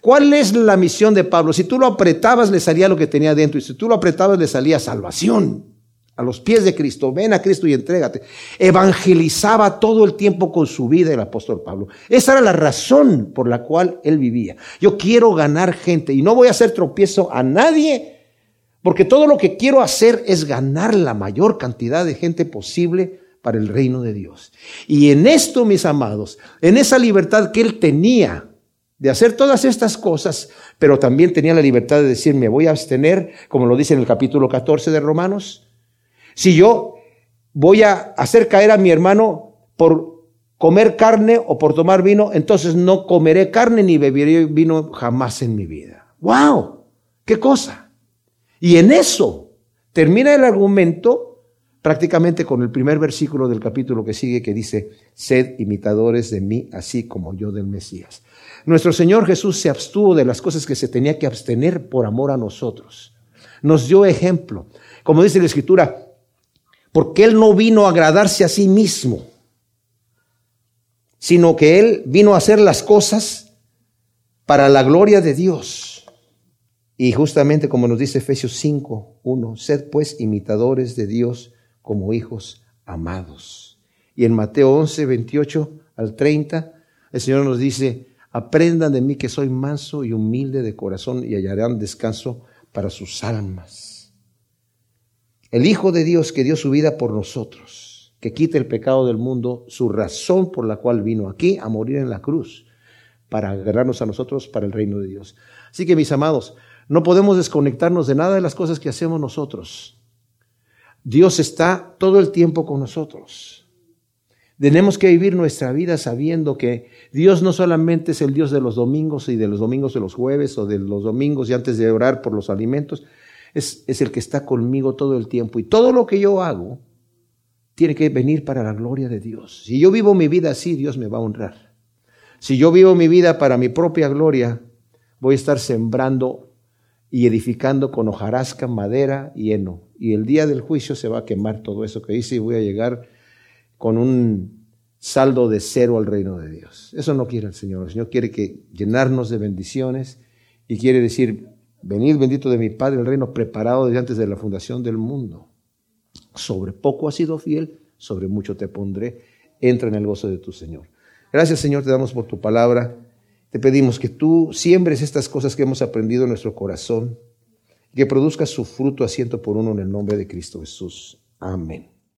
¿Cuál es la misión de Pablo? Si tú lo apretabas, le salía lo que tenía dentro, y si tú lo apretabas, le salía salvación. A los pies de Cristo, ven a Cristo y entrégate. Evangelizaba todo el tiempo con su vida el apóstol Pablo. Esa era la razón por la cual él vivía. Yo quiero ganar gente y no voy a hacer tropiezo a nadie porque todo lo que quiero hacer es ganar la mayor cantidad de gente posible para el reino de Dios. Y en esto, mis amados, en esa libertad que él tenía de hacer todas estas cosas, pero también tenía la libertad de decir, me voy a abstener, como lo dice en el capítulo 14 de Romanos. Si yo voy a hacer caer a mi hermano por comer carne o por tomar vino, entonces no comeré carne ni beberé vino jamás en mi vida. ¡Wow! ¡Qué cosa! Y en eso termina el argumento prácticamente con el primer versículo del capítulo que sigue que dice, sed imitadores de mí, así como yo del Mesías. Nuestro Señor Jesús se abstuvo de las cosas que se tenía que abstener por amor a nosotros. Nos dio ejemplo. Como dice la Escritura, porque Él no vino a agradarse a sí mismo, sino que Él vino a hacer las cosas para la gloria de Dios. Y justamente como nos dice Efesios 5, 1, sed pues imitadores de Dios como hijos amados. Y en Mateo 11, 28 al 30, el Señor nos dice, Aprendan de mí que soy manso y humilde de corazón y hallarán descanso para sus almas. El Hijo de Dios que dio su vida por nosotros, que quita el pecado del mundo, su razón por la cual vino aquí a morir en la cruz, para agarrarnos a nosotros para el reino de Dios. Así que mis amados, no podemos desconectarnos de nada de las cosas que hacemos nosotros. Dios está todo el tiempo con nosotros. Tenemos que vivir nuestra vida sabiendo que Dios no solamente es el Dios de los domingos y de los domingos de los jueves o de los domingos y antes de orar por los alimentos, es, es el que está conmigo todo el tiempo. Y todo lo que yo hago tiene que venir para la gloria de Dios. Si yo vivo mi vida así, Dios me va a honrar. Si yo vivo mi vida para mi propia gloria, voy a estar sembrando y edificando con hojarasca, madera y heno. Y el día del juicio se va a quemar todo eso que hice y voy a llegar con un saldo de cero al reino de Dios. Eso no quiere el Señor. El Señor quiere que llenarnos de bendiciones y quiere decir, venid bendito de mi Padre, el reino preparado desde antes de la fundación del mundo. Sobre poco has sido fiel, sobre mucho te pondré. Entra en el gozo de tu Señor. Gracias Señor, te damos por tu palabra. Te pedimos que tú siembres estas cosas que hemos aprendido en nuestro corazón, que produzca su fruto asiento por uno en el nombre de Cristo Jesús. Amén.